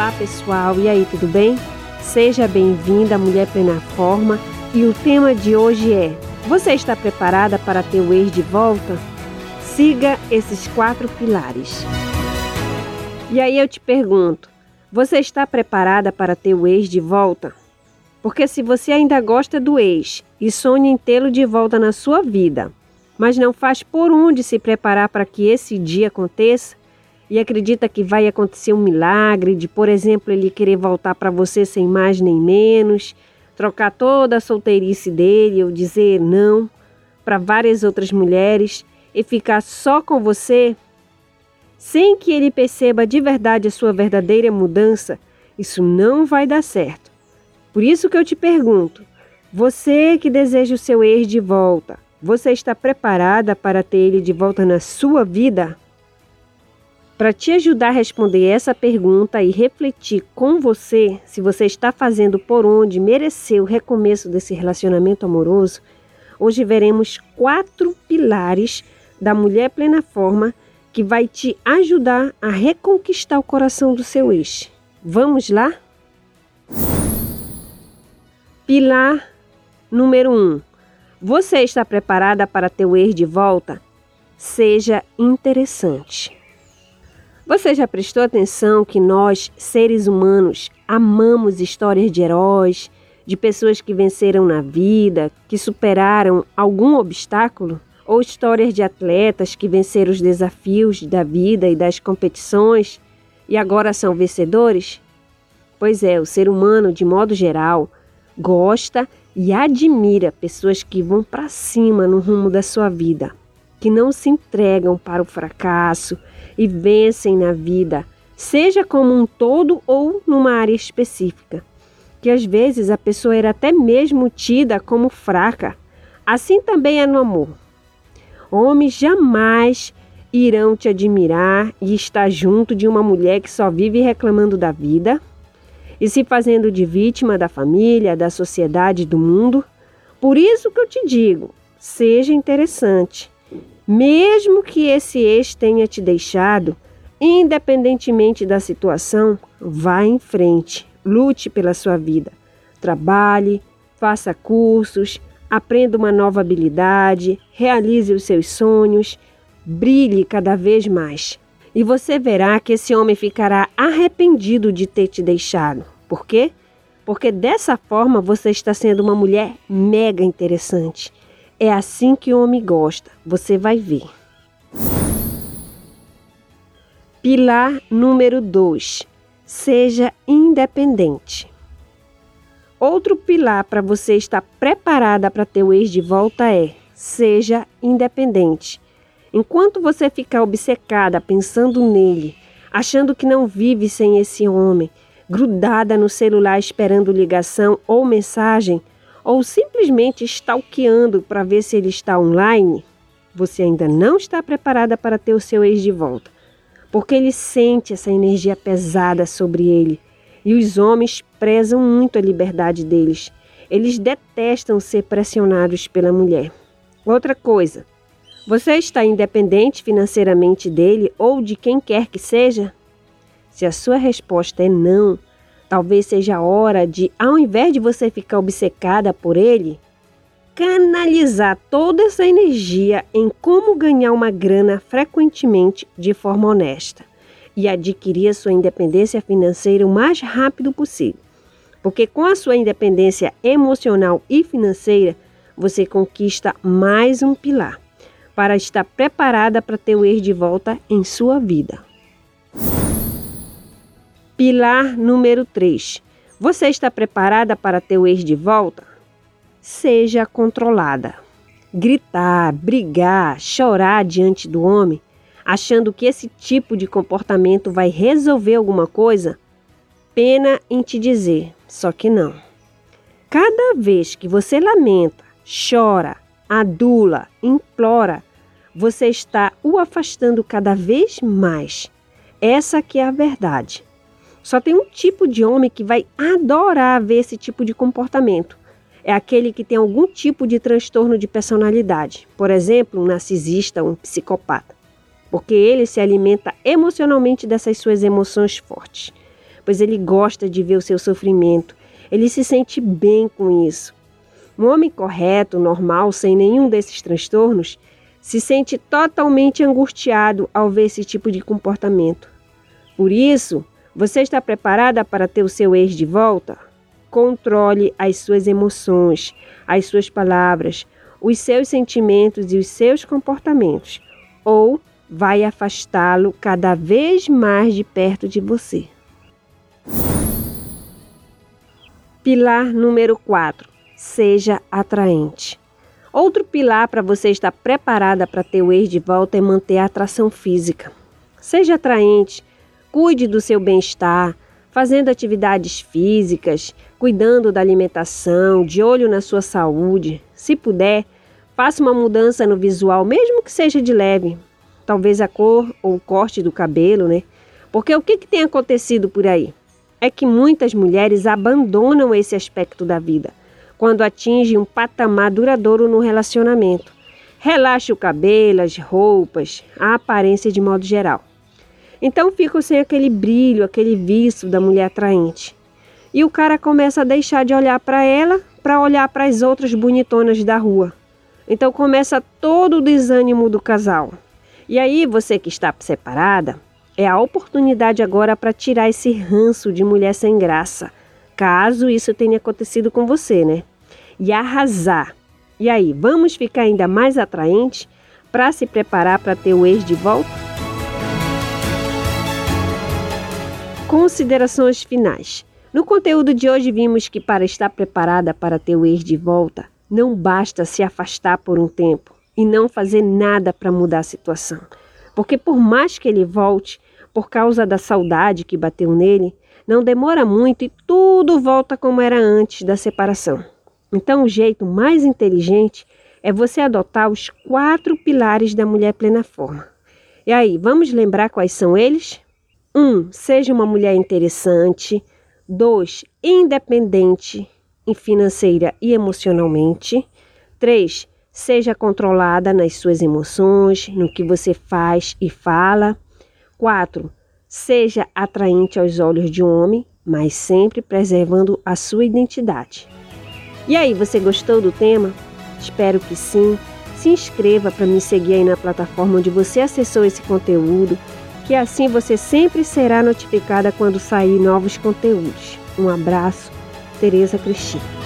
Olá pessoal, e aí, tudo bem? Seja bem-vinda à Mulher Plena Forma e o tema de hoje é: Você está preparada para ter o ex de volta? Siga esses quatro pilares. E aí eu te pergunto: Você está preparada para ter o ex de volta? Porque se você ainda gosta do ex e sonha em tê-lo de volta na sua vida, mas não faz por onde se preparar para que esse dia aconteça, e acredita que vai acontecer um milagre de, por exemplo, ele querer voltar para você sem mais nem menos, trocar toda a solteirice dele ou dizer não para várias outras mulheres e ficar só com você, sem que ele perceba de verdade a sua verdadeira mudança, isso não vai dar certo. Por isso que eu te pergunto: você que deseja o seu ex de volta, você está preparada para ter ele de volta na sua vida? Para te ajudar a responder essa pergunta e refletir com você se você está fazendo por onde merecer o recomeço desse relacionamento amoroso, hoje veremos quatro pilares da mulher plena forma que vai te ajudar a reconquistar o coração do seu ex. Vamos lá? Pilar número 1. Um, você está preparada para ter o ex de volta? Seja interessante. Você já prestou atenção que nós, seres humanos, amamos histórias de heróis, de pessoas que venceram na vida, que superaram algum obstáculo? Ou histórias de atletas que venceram os desafios da vida e das competições e agora são vencedores? Pois é, o ser humano, de modo geral, gosta e admira pessoas que vão para cima no rumo da sua vida, que não se entregam para o fracasso e vencem na vida, seja como um todo ou numa área específica. Que às vezes a pessoa era até mesmo tida como fraca. Assim também é no amor. Homens jamais irão te admirar e estar junto de uma mulher que só vive reclamando da vida e se fazendo de vítima da família, da sociedade, do mundo. Por isso que eu te digo, seja interessante. Mesmo que esse ex tenha te deixado, independentemente da situação, vá em frente, lute pela sua vida. Trabalhe, faça cursos, aprenda uma nova habilidade, realize os seus sonhos, brilhe cada vez mais. E você verá que esse homem ficará arrependido de ter te deixado. Por quê? Porque dessa forma você está sendo uma mulher mega interessante é assim que o homem gosta, você vai ver. Pilar número 2. Seja independente. Outro pilar para você estar preparada para ter o ex de volta é: seja independente. Enquanto você ficar obcecada pensando nele, achando que não vive sem esse homem, grudada no celular esperando ligação ou mensagem, ou simplesmente stalkeando para ver se ele está online, você ainda não está preparada para ter o seu ex de volta, porque ele sente essa energia pesada sobre ele. E os homens prezam muito a liberdade deles. Eles detestam ser pressionados pela mulher. Outra coisa, você está independente financeiramente dele ou de quem quer que seja? Se a sua resposta é não, Talvez seja a hora de, ao invés de você ficar obcecada por ele, canalizar toda essa energia em como ganhar uma grana frequentemente de forma honesta e adquirir a sua independência financeira o mais rápido possível. Porque com a sua independência emocional e financeira, você conquista mais um pilar para estar preparada para ter o ex de volta em sua vida. Pilar número 3. Você está preparada para ter o ex de volta? Seja controlada. Gritar, brigar, chorar diante do homem, achando que esse tipo de comportamento vai resolver alguma coisa? Pena em te dizer, só que não. Cada vez que você lamenta, chora, adula, implora, você está o afastando cada vez mais. Essa que é a verdade. Só tem um tipo de homem que vai adorar ver esse tipo de comportamento. É aquele que tem algum tipo de transtorno de personalidade, por exemplo, um narcisista um psicopata, porque ele se alimenta emocionalmente dessas suas emoções fortes. pois ele gosta de ver o seu sofrimento. Ele se sente bem com isso. Um homem correto, normal, sem nenhum desses transtornos, se sente totalmente angustiado ao ver esse tipo de comportamento. Por isso, você está preparada para ter o seu ex de volta? Controle as suas emoções, as suas palavras, os seus sentimentos e os seus comportamentos, ou vai afastá-lo cada vez mais de perto de você. Pilar número 4. Seja atraente. Outro pilar para você estar preparada para ter o ex de volta é manter a atração física. Seja atraente, cuide do seu bem-estar, fazendo atividades físicas, cuidando da alimentação, de olho na sua saúde. Se puder, faça uma mudança no visual, mesmo que seja de leve. Talvez a cor ou o corte do cabelo, né? Porque o que, que tem acontecido por aí? É que muitas mulheres abandonam esse aspecto da vida quando atingem um patamar duradouro no relacionamento. Relaxe o cabelo, as roupas, a aparência de modo geral. Então ficam sem aquele brilho, aquele vício da mulher atraente. E o cara começa a deixar de olhar para ela para olhar para as outras bonitonas da rua. Então começa todo o desânimo do casal. E aí você que está separada, é a oportunidade agora para tirar esse ranço de mulher sem graça, caso isso tenha acontecido com você, né? E arrasar. E aí, vamos ficar ainda mais atraente para se preparar para ter o ex de volta? Considerações finais. No conteúdo de hoje vimos que para estar preparada para ter o ex de volta, não basta se afastar por um tempo e não fazer nada para mudar a situação. Porque por mais que ele volte, por causa da saudade que bateu nele, não demora muito e tudo volta como era antes da separação. Então, o jeito mais inteligente é você adotar os quatro pilares da mulher plena forma. E aí, vamos lembrar quais são eles? 1. Um, seja uma mulher interessante. 2. Independente financeira e emocionalmente. 3. Seja controlada nas suas emoções, no que você faz e fala. 4. Seja atraente aos olhos de um homem, mas sempre preservando a sua identidade. E aí, você gostou do tema? Espero que sim. Se inscreva para me seguir aí na plataforma onde você acessou esse conteúdo que assim você sempre será notificada quando sair novos conteúdos. Um abraço, Tereza Cristina.